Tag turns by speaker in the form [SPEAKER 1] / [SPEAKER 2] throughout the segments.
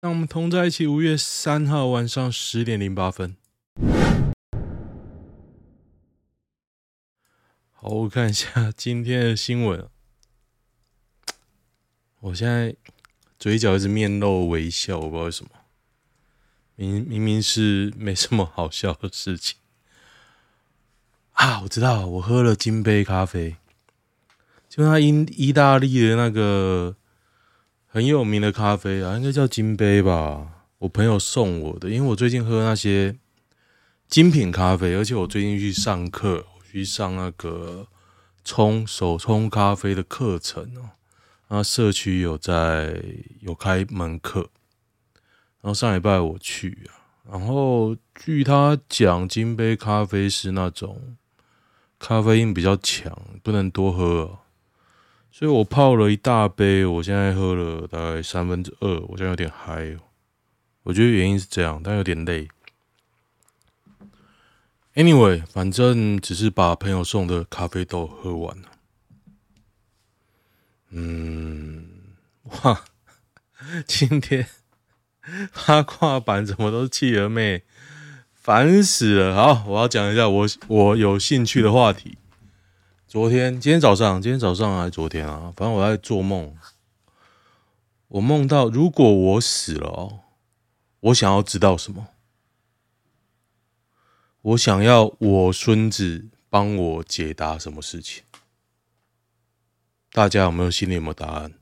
[SPEAKER 1] 让我们同在一起。五月三号晚上十点零八分。好，我看一下今天的新闻。我现在嘴角一直面露微笑，我不知道为什么。明明明是没什么好笑的事情啊！我知道，我喝了金杯咖啡，就那意意大利的那个。很有名的咖啡啊，应该叫金杯吧？我朋友送我的，因为我最近喝那些精品咖啡，而且我最近去上课，我去上那个冲手冲咖啡的课程哦。然后社区有在有开门课，然后上礼拜我去啊，然后据他讲，金杯咖啡是那种咖啡因比较强，不能多喝。所以我泡了一大杯，我现在喝了大概三分之二，我现在有点嗨。我觉得原因是这样，但有点累。Anyway，反正只是把朋友送的咖啡豆喝完了。嗯，哇，今天八卦版怎么都是企鹅妹，烦死了。好，我要讲一下我我有兴趣的话题。昨天，今天早上，今天早上还是昨天啊？反正我在做梦，我梦到如果我死了哦，我想要知道什么？我想要我孙子帮我解答什么事情？大家有没有心里有没有答案？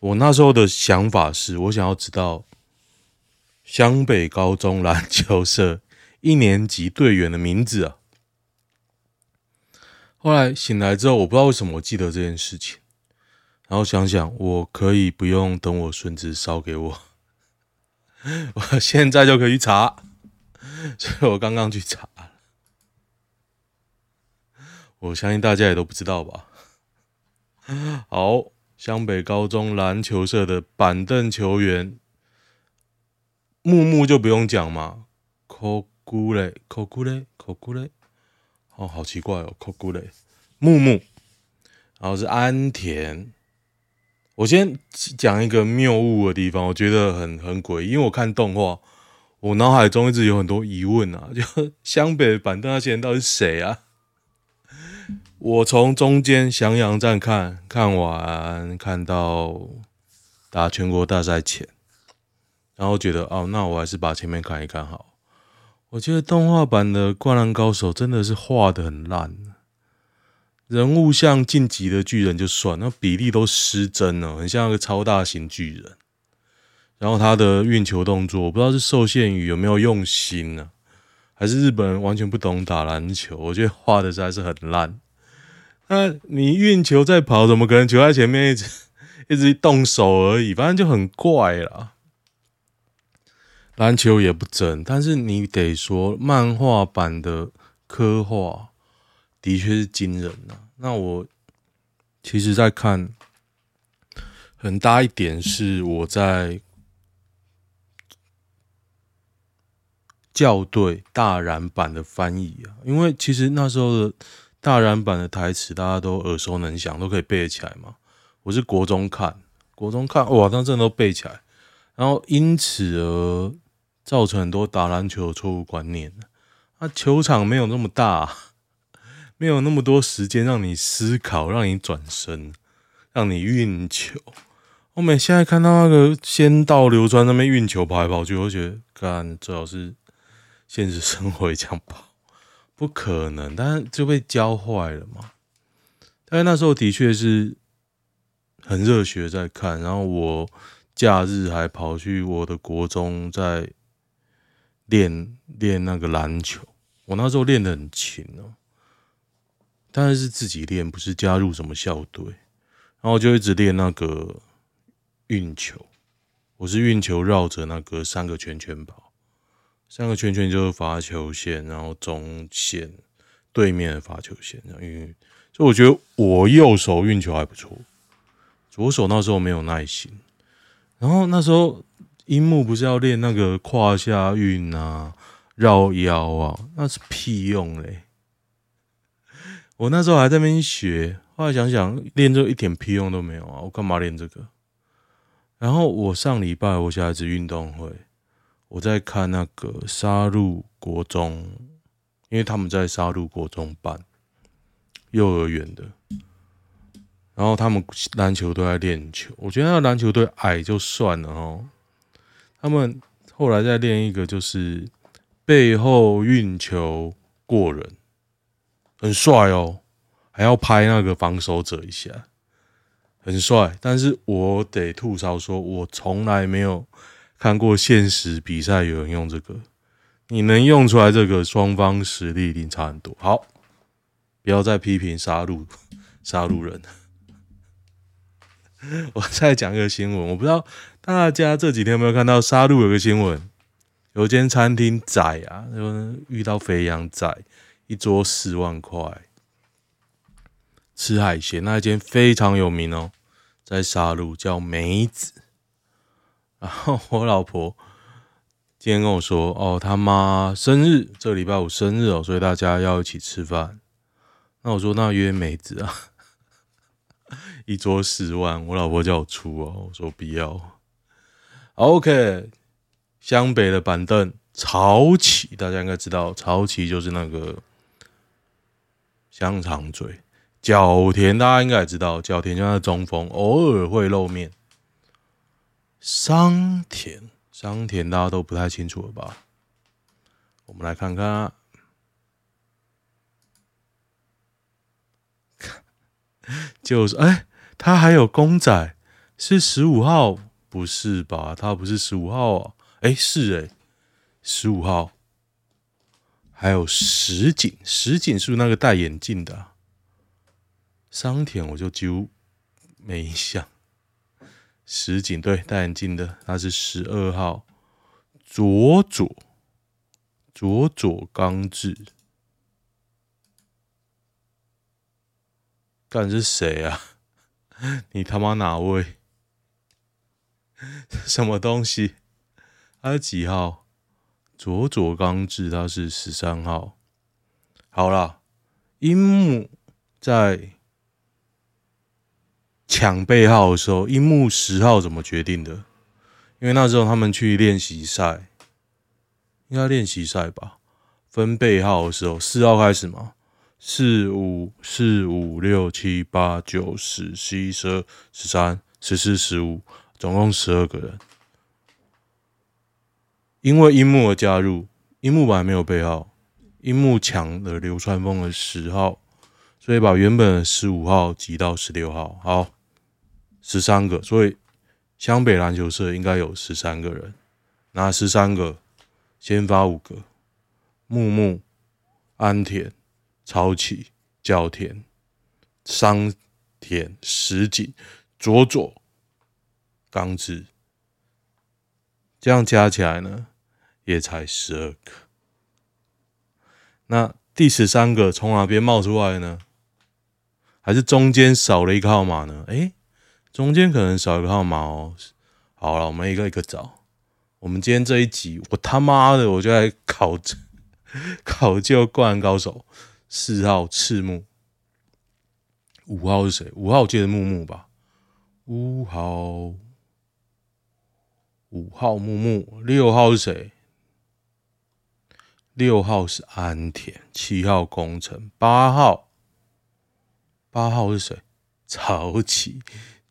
[SPEAKER 1] 我那时候的想法是我想要知道湘北高中篮球社一年级队员的名字啊。后来醒来之后，我不知道为什么我记得这件事情，然后想想我可以不用等我孙子烧给我，我现在就可以查，所以我刚刚去查。我相信大家也都不知道吧？好，湘北高中篮球社的板凳球员木木就不用讲嘛，扣咕嘞，扣咕嘞，扣咕嘞。哦，好奇怪哦，酷酷嘞，木木，然后是安田。我先讲一个谬误的地方，我觉得很很诡异，因为我看动画，我脑海中一直有很多疑问啊，就湘北板凳那些人到底是谁啊？我从中间翔阳站看看完，看到打全国大赛前，然后觉得哦，那我还是把前面看一看好。我觉得动画版的《灌篮高手》真的是画得很烂，人物像晋级的巨人就算，那比例都失真了，很像一个超大型巨人。然后他的运球动作，我不知道是受限于有没有用心呢、啊，还是日本人完全不懂打篮球？我觉得画的实在是很烂。那你运球在跑，怎么可能球在前面一直一直动手而已？反正就很怪啦。篮球也不真，但是你得说漫画版的刻画的确是惊人呐、啊。那我其实，在看很大一点是我在校对大然版的翻译啊，因为其实那时候的大然版的台词大家都耳熟能详，都可以背得起来嘛。我是国中看，国中看哇，那真都背起来，然后因此而。造成很多打篮球的错误观念。啊，球场没有那么大，没有那么多时间让你思考，让你转身，让你运球。我每现在看到那个先到流川那边运球跑来跑去，我觉得，干最好是现实生活也这样跑，不可能。但是就被教坏了嘛。但是那时候的确是很热血在看，然后我假日还跑去我的国中在。练练那个篮球，我那时候练的很勤哦，但是是自己练，不是加入什么校队，然后就一直练那个运球。我是运球绕着那个三个圈圈跑，三个圈圈就是罚球线，然后中线对面的罚球线。因为所以我觉得我右手运球还不错，左手那时候没有耐心，然后那时候。樱木不是要练那个胯下运啊、绕腰啊，那是屁用嘞！我那时候还在那边学，后来想想练这一点屁用都没有啊，我干嘛练这个？然后我上礼拜我小孩子运动会，我在看那个杀戮国中，因为他们在杀戮国中办幼儿园的，然后他们篮球都在练球。我觉得那篮球队矮就算了哦，他们后来再练一个就是背后运球过人，很帅哦，还要拍那个防守者一下。很帅，但是我得吐槽说，我从来没有看过现实比赛有人用这个。你能用出来这个，双方实力一定差很多。好，不要再批评杀戮杀戮人。我再讲一个新闻，我不知道大家这几天有没有看到杀戮有个新闻，有间餐厅宰啊，就遇到肥羊宰，一桌四万块，吃海鲜，那一间非常有名哦。在沙鹿叫梅子，然后我老婆今天跟我说：“哦，他妈生日，这礼拜五生日哦，所以大家要一起吃饭。”那我说：“那约梅子啊，一桌十万，我老婆叫我出哦，我说不要。”OK，湘北的板凳潮起，大家应该知道，潮起就是那个香肠嘴。角田大家应该也知道，角田就是中锋，偶尔会露面。桑田，桑田大家都不太清楚了吧？我们来看看啊，就是哎、欸，他还有公仔，是十五号？不是吧？他不是十五号啊？哎、是哎、十五号。还有石井，石井是不是那个戴眼镜的、桑田我就几乎没印象，石井对戴眼镜的，他是十二号，佐佐佐佐刚志，干是谁啊？你他妈哪位？什么东西？他是几号？佐佐刚志他是十三号。好了，樱木在。抢背号的时候，樱木十号怎么决定的？因为那时候他们去练习赛，应该练习赛吧？分背号的时候，四号开始嘛？四五四五六七八九十十一十二十三十四十五，总共十二个人。因为樱木的加入，樱木本来没有备号，樱木抢了流川枫的十号，所以把原本的十五号挤到十六号。好。十三个，所以湘北篮球社应该有十三个人，拿十三个，先发五个，木木、安田、潮起、角田、桑田、石井、佐佐、刚志，这样加起来呢，也才十二个。那第十三个从哪边冒出来呢？还是中间少了一个号码呢？诶、中间可能少一个号码哦。好了，我们一个一个找。我们今天这一集，我他妈的我就来考 考究《灌篮高手》。四号赤木，五号是谁？五号我记得木木吧？五号，五号木木。六号是谁？六号是安田。七号工程。八号，八号是谁？潮起。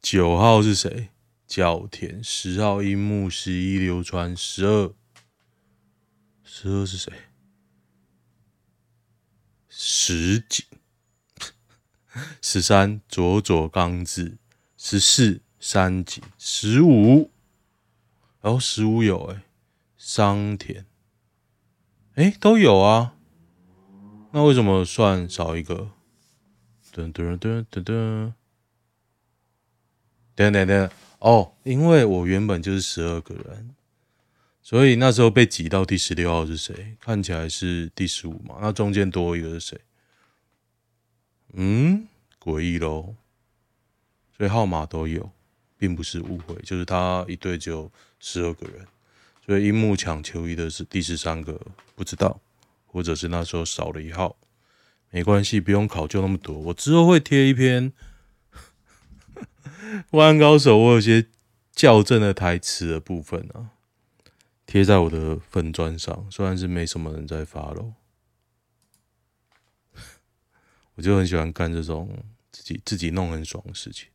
[SPEAKER 1] 九号是谁？角田。十号樱木。十一流川。十二，十二是谁？石井。十三佐佐刚志。十四三井。十五，然后十五有哎，桑田。哎，都有啊。那为什么算少一个？噔噔噔噔噔。等等等哦，因为我原本就是十二个人，所以那时候被挤到第十六号是谁？看起来是第十五嘛？那中间多一个是谁？嗯，诡异喽。所以号码都有，并不是误会，就是他一队只有十二个人，所以樱木抢球衣的是第十三个，不知道，或者是那时候少了一号，没关系，不用考究那么多，我之后会贴一篇。灌篮高手，我有些校正的台词的部分啊，贴在我的粉砖上，虽然是没什么人在发咯我就很喜欢干这种自己自己弄很爽的事情。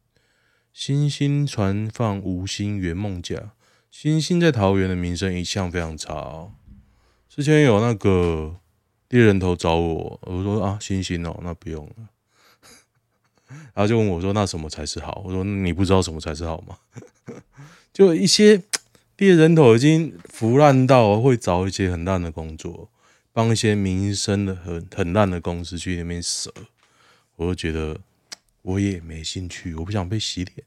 [SPEAKER 1] 星星传放无心圆梦假，星星在桃园的名声一向非常差哦。之前有那个猎人头找我，我说啊，星星哦，那不用了。然后就问我说：“那什么才是好？”我说：“你不知道什么才是好吗？” 就一些猎人头已经腐烂到会找一些很烂的工作，帮一些名声的很很烂的公司去那边舍，我就觉得我也没兴趣，我不想被洗脸。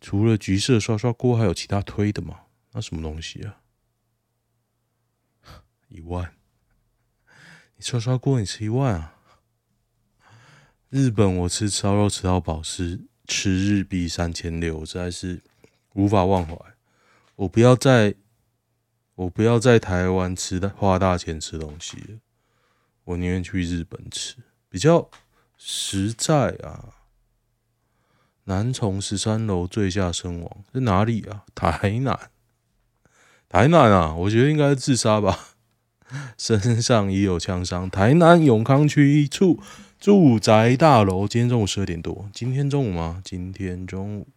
[SPEAKER 1] 除了橘色刷刷锅，还有其他推的吗？那什么东西啊？一万？你刷刷锅，你吃一万啊？日本我吃烧肉吃到饱是吃日币三千六，我实在是无法忘怀。我不要在，我不要在台湾吃的花大钱吃东西了，我宁愿去日本吃，比较实在啊。男从十三楼坠下身亡，在哪里啊？台南，台南啊，我觉得应该是自杀吧，身上已有枪伤。台南永康区一处。住宅大楼，今天中午十二点多。今天中午吗？今天中午，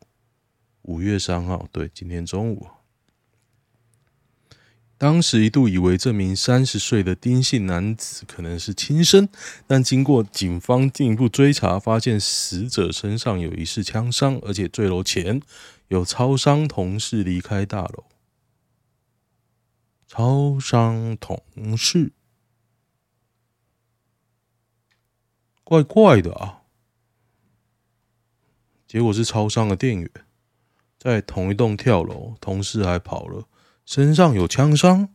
[SPEAKER 1] 五月三号，对，今天中午。当时一度以为这名三十岁的丁姓男子可能是轻生，但经过警方进一步追查，发现死者身上有疑似枪伤，而且坠楼前有超商同事离开大楼。超商同事。怪怪的啊！结果是超商的店员在同一栋跳楼，同事还跑了，身上有枪伤。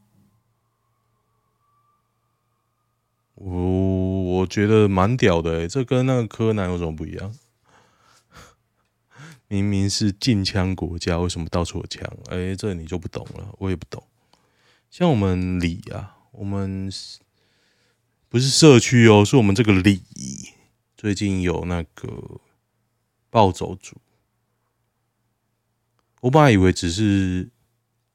[SPEAKER 1] 我我觉得蛮屌的欸，这跟那个柯南有什么不一样？明明是禁枪国家，为什么到处有枪？哎，这你就不懂了，我也不懂。像我们里啊，我们。不是社区哦，是我们这个里最近有那个暴走族。我本来以为只是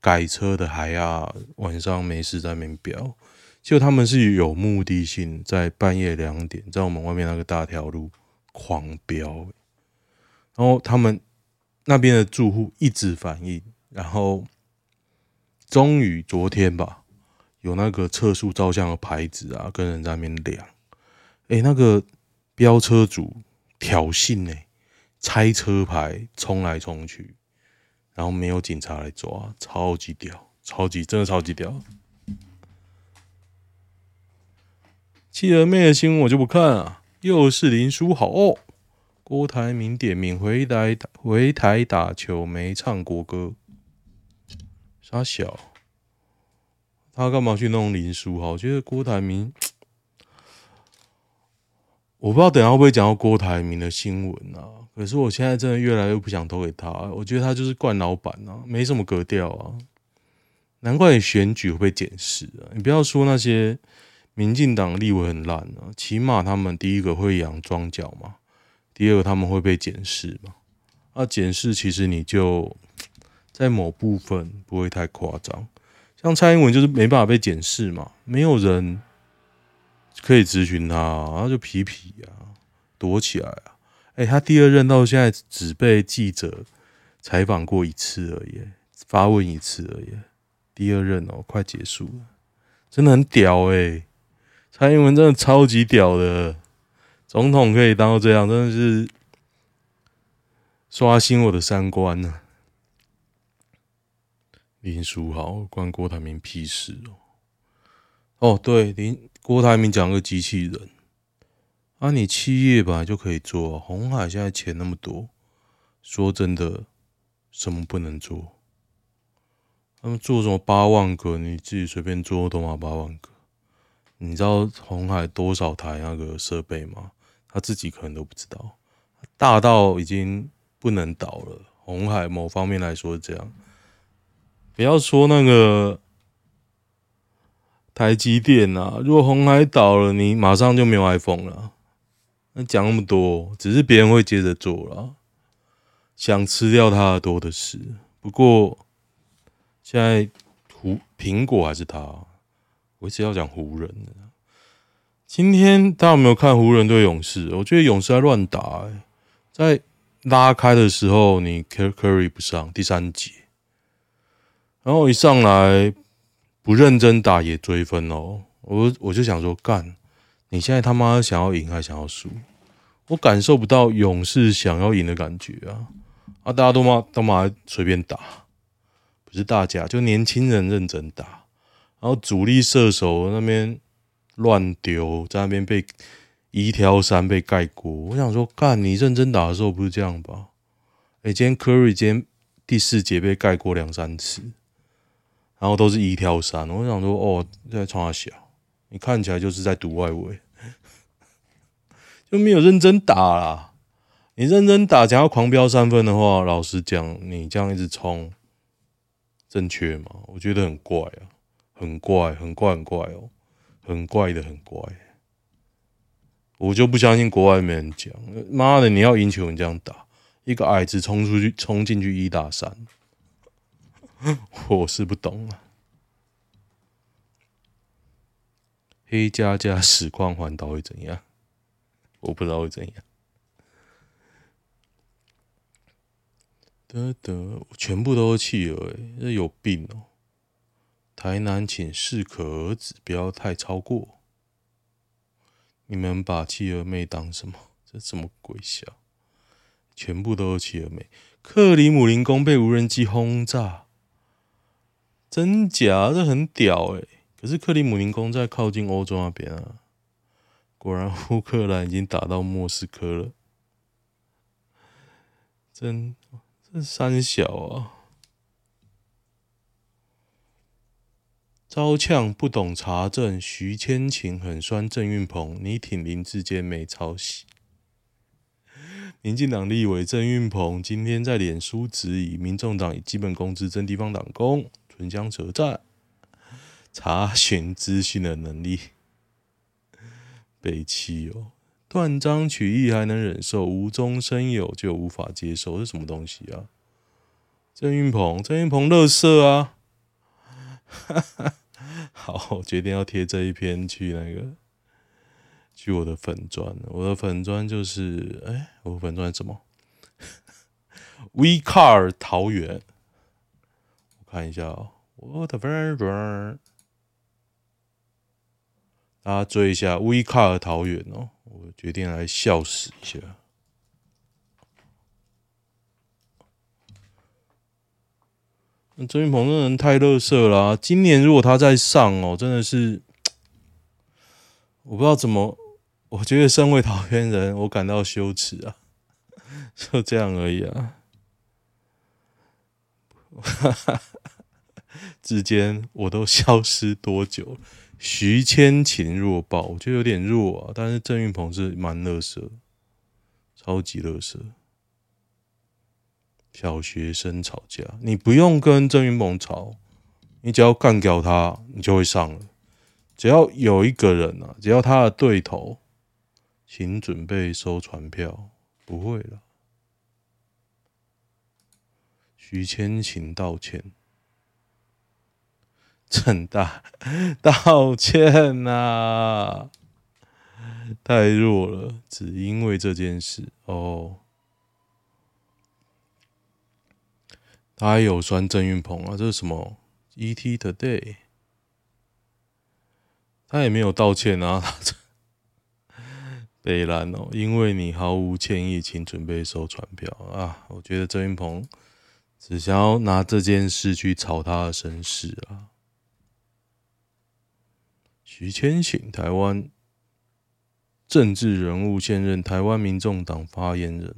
[SPEAKER 1] 改车的还要，晚上没事在那边飙，结果他们是有目的性，在半夜两点在我们外面那个大条路狂飙，然后他们那边的住户一直反映，然后终于昨天吧。有那个测速照相的牌子啊，跟人在那边量，哎、欸，那个飙车主挑衅呢、拆车牌冲来冲去，然后没有警察来抓，超级屌，超级真的超级屌。企鹅妹的新闻我就不看啊，又是林书豪，郭台铭点名回来回台打球没唱国歌，傻小。他干嘛去弄林书豪？我觉得郭台铭，我不知道等下会不会讲到郭台铭的新闻啊。可是我现在真的越来越不想投给他，我觉得他就是惯老板啊，没什么格调啊。难怪选举会被检视啊！你不要说那些民进党立委很烂啊，起码他们第一个会养庄脚嘛，第二个他们会被检视嘛。啊，检视其实你就在某部分不会太夸张。像蔡英文就是没办法被检视嘛，没有人可以咨询他，然后就皮皮啊，躲起来啊。哎，他第二任到现在只被记者采访过一次而已，发问一次而已。第二任哦，快结束了，真的很屌哎！蔡英文真的超级屌的，总统可以当到这样，真的是刷新我的三观呢。林书豪关郭台铭屁事哦！哦，对，林郭台铭讲个机器人，啊，你企业本来就可以做，红海现在钱那么多，说真的，什么不能做？他们做什么八万个，你自己随便做都嘛八万个。你知道红海多少台那个设备吗？他自己可能都不知道，大到已经不能倒了。红海某方面来说是这样。不要说那个台积电啊，如果红海倒了，你马上就没有 iPhone 了。讲那么多，只是别人会接着做了。想吃掉他的多的是。不过现在湖苹果还是他，我一直要讲湖人。今天大家有没有看湖人对勇士？我觉得勇士在乱打、欸，在拉开的时候你 Curry 不上第三节，然后一上来不认真打也追分哦。我我就想说，干，你现在他妈想要赢还想要输？我感受不到勇士想要赢的感觉啊！啊，大家都嘛都嘛随便打，不是大家，就年轻人认真打，然后主力射手那边乱丢，在那边被一挑三被盖过。我想说，干，你认真打的时候不是这样吧？哎、今天 Curry 今天第四节被盖过两三次，然后都是一挑三。我想说，哦，在冲他小。你看起来就是在赌外围，就没有认真打啦。你认真打，想要狂飙三分的话，老实讲，你这样一直冲，正确吗？我觉得很怪啊，很怪，很怪，很怪哦，很怪的，很怪。我就不相信国外没人讲，妈的，你要赢球，你这样打，一个矮子冲出去，冲进去一打三，我是不懂啊。黑加加实况环岛会怎样？我不知道会怎样。得得，全部都是企鹅，哎，这有病哦！台南请适可而止，不要太超过。你们把企鹅妹当什么？这什么鬼笑？全部都是企鹅妹。克里姆林宫被无人机轰炸，真假？这很屌哎！可是克里姆林宫在靠近欧洲那边啊，果然乌克兰已经打到莫斯科了，真真三小啊！招呛不懂查证，徐千晴很酸郑运鹏，你挺林志坚没抄袭。民进党立委郑运鹏今天在脸书质疑民众党以基本工资征地方党工，唇枪舌战。查询资讯的能力，北七哦，断章取义还能忍受，无中生有就无法接受，是什么东西啊？郑云鹏，郑云鹏，乐色啊！好，我决定要贴这一篇去那个，去我的粉砖，我的粉砖就是，哎、我的粉专什么？We Car 桃园，我看一下哦，我的粉专。大家追一下 V Car 桃园哦，我决定来笑死一下。那郑运鹏这人太乐色了，今年如果他再上哦，真的是 我不知道怎么，我觉得身为桃园人，我感到羞耻啊，就这样而已啊。之间我都消失多久？徐千晴弱爆，我觉得有点弱啊。但是郑云鹏是蛮乐色，超级乐色。小学生吵架，你不用跟郑云鹏吵，你只要干掉他，你就会上了。只要有一个人啊，只要他的对头，请准备收传票，不会了。徐千晴道歉。郑大道歉呐、啊，太弱了，只因为这件事哦。他还有酸郑云鹏啊，这是什么？ET Today，他也没有道歉啊。北兰哦，因为你毫无歉意，请准备收传票啊！我觉得郑云鹏只想要拿这件事去炒他的身世啊。徐千晴，台湾政治人物，现任台湾民众党发言人。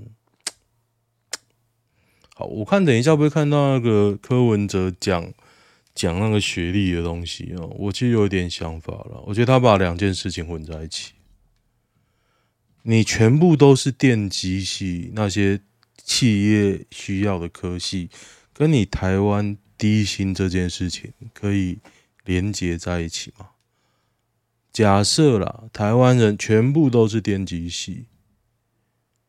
[SPEAKER 1] 好，我看等一下会不会看到那个柯文哲讲讲那个学历的东西哦？我其实有点想法了，我觉得他把两件事情混在一起。你全部都是电机系那些企业需要的科系，跟你台湾低薪这件事情可以连接在一起吗？假设啦，台湾人全部都是电机系，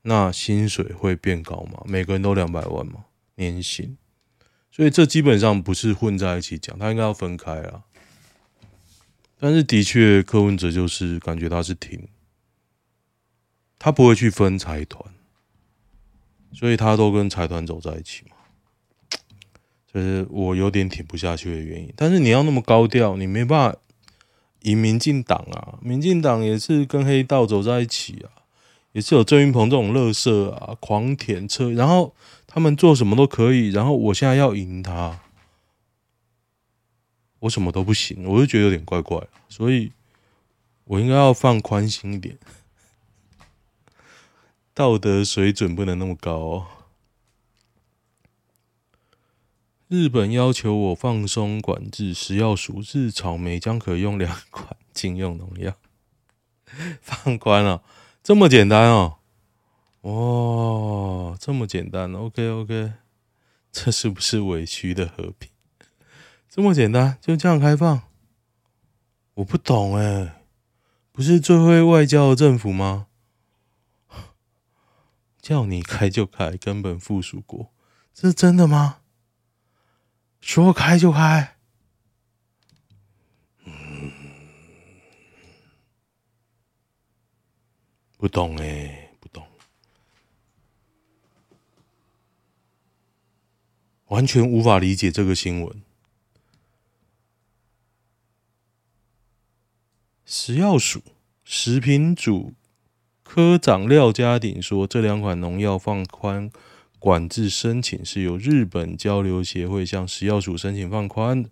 [SPEAKER 1] 那薪水会变高吗？每个人都两百万吗？年薪？所以这基本上不是混在一起讲，他应该要分开啊。但是的确，柯文哲就是感觉他是挺，他不会去分财团，所以他都跟财团走在一起嘛。就是我有点挺不下去的原因。但是你要那么高调，你没办法赢民进党啊。民进党也是跟黑道走在一起啊，也是有郑云鹏这种垃圾啊，狂舔车，然后他们做什么都可以。然后我现在要赢他，我什么都不行，我就觉得有点怪怪。所以我应该要放宽心一点，道德水准不能那么高哦。日本要求我放松管制，食药署日草莓将可用两款禁用农药，放宽了，这么简单哦？哇，这么简单？OK OK，这是不是委屈的和平？这么简单，就这样开放？我不懂哎，不是最会外交的政府吗？叫你开就开，根本附属国，这是真的吗？说开就开，嗯，不懂哎，不懂，完全无法理解这个新闻。食药署食品组科长廖家鼎说，这两款农药放宽。管制申请是由日本交流协会向食药署申请放宽，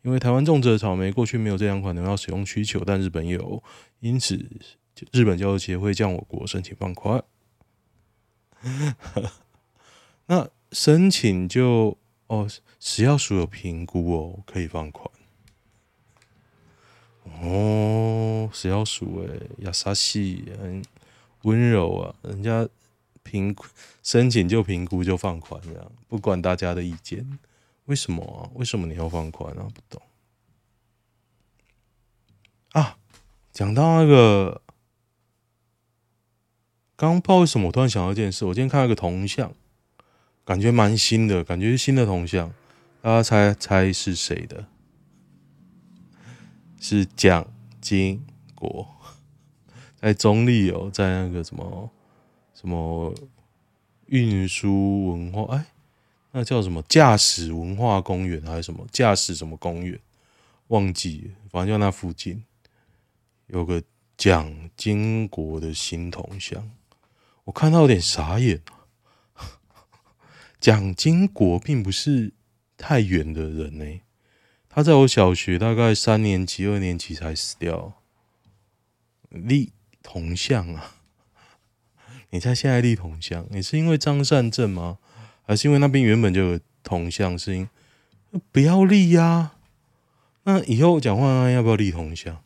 [SPEAKER 1] 因为台湾种植的草莓过去没有这两款农药使用需求，但日本有，因此日本交流协会向我国申请放宽。那申请就哦，食药署有评估哦，可以放宽。哦，食药署诶，亚沙西很温柔啊，人家。评申请就评估就放宽这样，不管大家的意见，为什么啊？为什么你要放宽啊？不懂啊？讲到那个，刚不知道为什么我突然想到一件事，我今天看到一个铜像，感觉蛮新的，感觉是新的铜像，大家猜猜是谁的？是蒋经国，在中立哦，在那个什么？什么运输文化？哎，那叫什么驾驶文化公园还是什么驾驶什么公园？忘记了，反正就那附近有个蒋经国的新铜像，我看到有点傻眼。蒋经国并不是太远的人呢，他在我小学大概三年级、二年级才死掉，立铜像啊。你猜现在立铜像，你是因为张善政吗？还是因为那边原本就有铜像？是因不要立呀、那以后讲话要不要立铜像？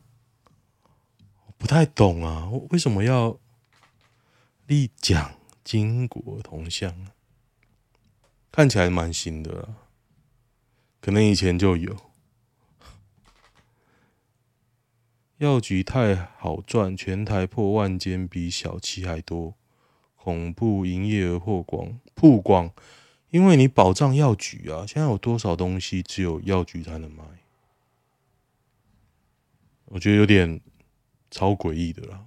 [SPEAKER 1] 不太懂啊，为什么要立蒋经国铜像？看起来蛮新的啦，可能以前就有。药局太好赚，全台破万间，比小七还多。恐怖营业额曝光曝光，因为你保障药局啊，现在有多少东西只有药局才能卖？我觉得有点超诡异的啦。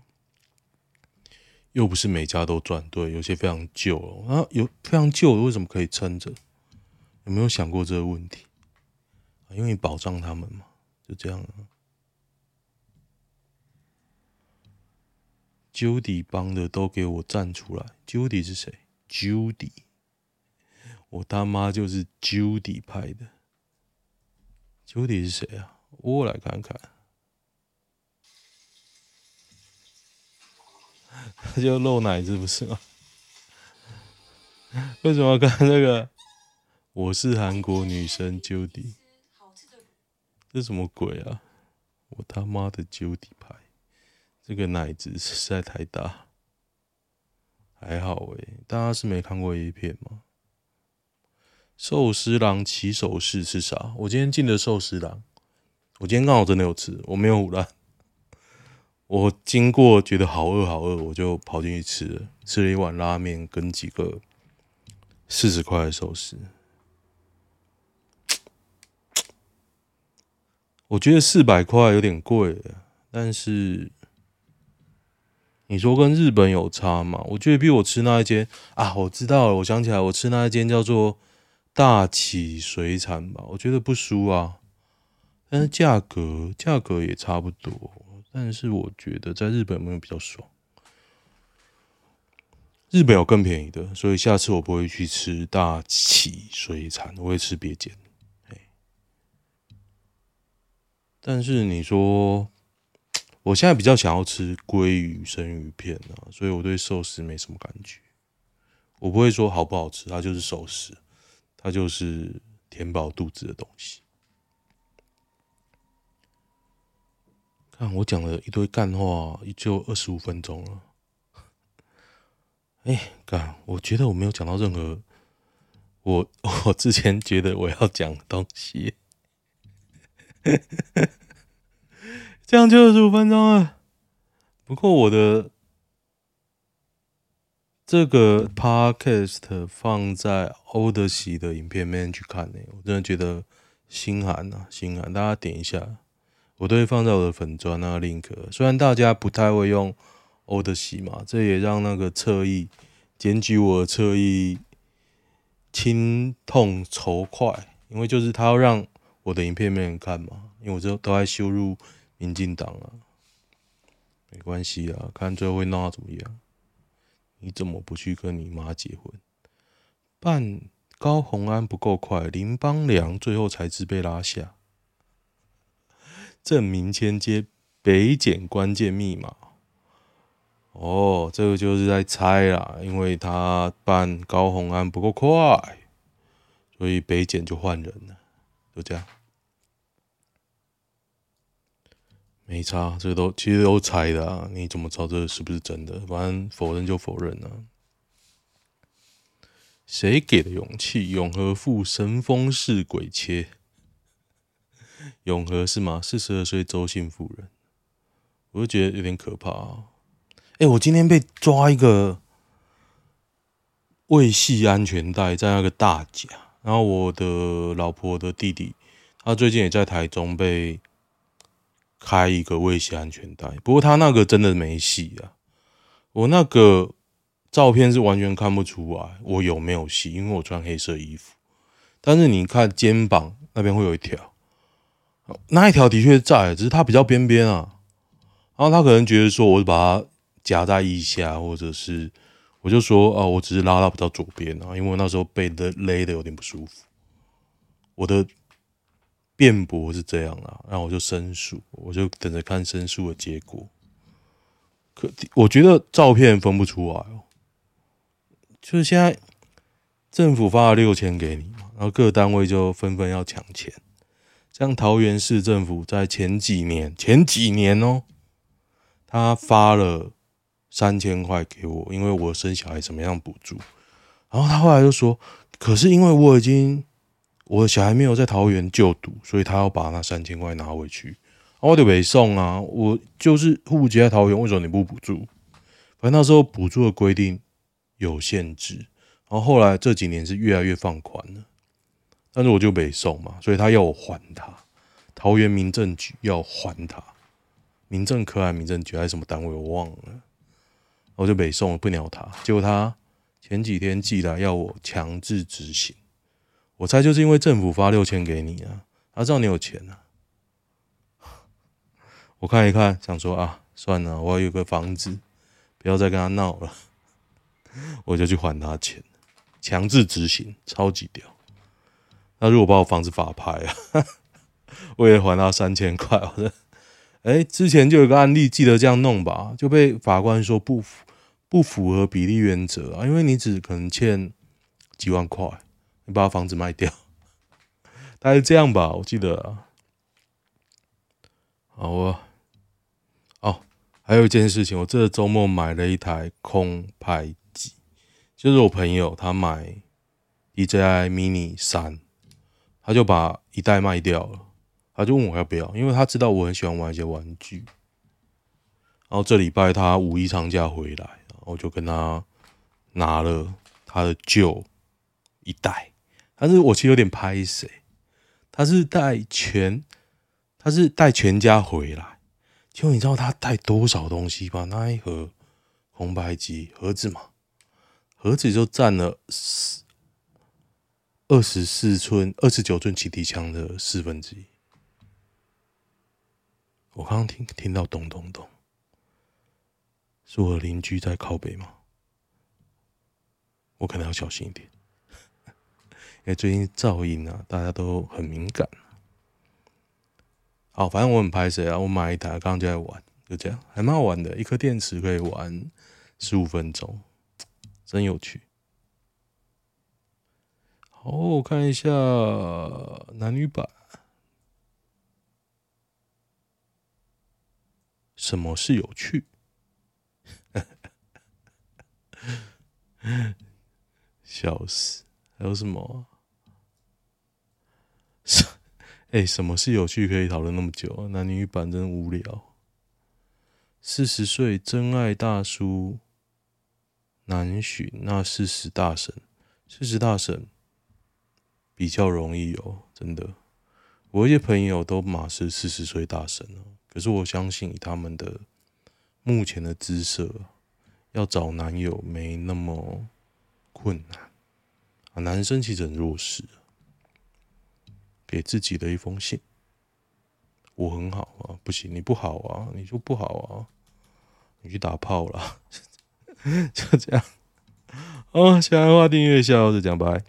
[SPEAKER 1] 又不是每家都赚，对，有些非常旧哦，啊，有非常旧的为什么可以撑着？有没有想过这个问题？因为你保障他们嘛，就这样啊。Judy 帮的都给我站出来。Judy 是谁？Judy，我他妈就是 Judy 派的。Judy 是谁啊？我来看看。他就露奶是不是吗？为什么要看那个？我是韩国女生 Judy。这什么鬼啊？我他妈的 Judy。这个奶子实在太大，还好诶，大家是没看过 A 片吗？寿司郎起手式是啥？我今天进的寿司郎，我今天刚好真的有吃，我没有胡乱。我经过觉得好饿好饿，我就跑进去吃了，吃了一碗拉面跟几个四十块的寿司。我觉得四百块有点贵，但是你说跟日本有差吗？我觉得比我吃那一间啊，我知道了，我想起来，我吃那一间叫做大起水产吧，我觉得不输啊，但是价格价格也差不多，但是我觉得在日本没有比较爽？日本有更便宜的，所以下次我不会去吃大起水产，我会吃别间。但是你说，我现在比较想要吃鲑鱼生鱼片啊，所以我对寿司没什么感觉。我不会说好不好吃，它就是寿司，它就是填饱肚子的东西。看我讲了一堆干话，就二十五分钟了。哎，干，我觉得我没有讲到任何我 我之前觉得我要讲的东西。这样就二十五分钟了。不过我的这个 podcast 放在欧德喜的影片里面去看呢，我真的觉得心寒啊，心寒！大家点一下，我都会放在我的粉专那个 link。虽然大家不太会用欧德喜嘛，这也让那个侧翼检举我的侧翼心痛仇快，因为就是他要让。我的影片没人看嘛？因为我这都在羞辱民进党啊，没关系啊，看最后会闹怎么样？你怎么不去跟你妈结婚？办高虹安不够快，林邦良最后才知被拉下，证明签接北检关键密码。哦，这个就是在猜啦，因为他办高虹安不够快，所以北检就换人了。就这样，没差，这都其实都猜的啊。你怎么知道这是不是真的？反正否认就否认了啊。谁给的勇气？永和副神风式鬼切，永和是吗？四十二岁周姓妇人，我就觉得有点可怕啊。哎，我今天被抓一个未系安全带，在那个大甲。然后我的老婆的弟弟，他最近也在台中被开一个未系安全带，不过他那个真的没系啊。我那个照片是完全看不出来我有没有系，因为我穿黑色衣服。但是你看肩膀那边会有一条，那一条的确在，只是它比较边边啊。然后他可能觉得说，我把它夹在腋下，或者是。我就说啊，我只是拉到比较左边啊，因为我那时候被勒勒的有点不舒服。我的辩驳是这样啊，然后我就申诉，我就等着看申诉的结果。可我觉得照片分不出来哦，就是现在政府发了六千给你嘛，然后各单位就纷纷要抢钱。像桃园市政府在前几年，前几年哦，他发了。三千块给我，因为我生小孩怎么样补助？然后他后来就说：“可是因为我已经我的小孩没有在桃园就读，所以他要把那三千块拿回去。”我就没送啊，我就是户籍在桃园，为什么你不补助？反正那时候补助的规定有限制，然后后来这几年是越来越放宽了，但是我就没送嘛，所以他要我还他。桃园民政局要还他，民政科还民政局还是什么单位我忘了。我就北送，不鸟他。结果他前几天寄来要我强制执行，我猜就是因为政府发六千给你啊，他知道你有钱啊。我看一看，想说啊，算了，我有个房子，不要再跟他闹了，我就去还他钱，强制执行，超级屌。那如果把我房子法拍啊，我也还他三千块。哎、之前就有个案例，记得这样弄吧，就被法官说不符不符合比例原则啊，因为你只可能欠几万块，你把房子卖掉，大概是这样吧，我记得啊。好啊，哦，还有一件事情，我这个周末买了一台空拍机，就是我朋友他买 DJI Mini 三，他就把一代卖掉了。他就问我要不要，因为他知道我很喜欢玩一些玩具。然后这礼拜他五一长假回来，然后我就跟他拿了他的旧一代，但是我其实有点拍谁，他是带全，他是带全家回来，结果你知道他带多少东西吗？那一盒红白机盒子嘛，盒子就占了四二十四寸、二十九寸骑敌枪的四分之一。我刚刚听听到咚咚咚，是我邻居在靠北吗？我可能要小心一点，因为最近噪音啊，大家都很敏感。好，反正我很拍谁啊，我买一台，刚刚就在玩，就这样，还蛮好玩的，一颗电池可以玩十五分钟，真有趣。好，我看一下男女版。什么是有趣？笑死！还有什么？哎，什么是有趣？可以讨论那么久？啊男女版真无聊。四十岁真爱大叔难寻，那四十大神，四十大神比较容易哦，真的。我一些朋友都马是四十岁大神了。可是我相信以他们的目前的姿色，要找男友没那么困难啊。男生其实很弱势，给自己的一封信，我很好啊，不行，你不好啊，你就不好啊，你去打炮了，就这样。哦，喜欢的话订阅一下，我是讲拜。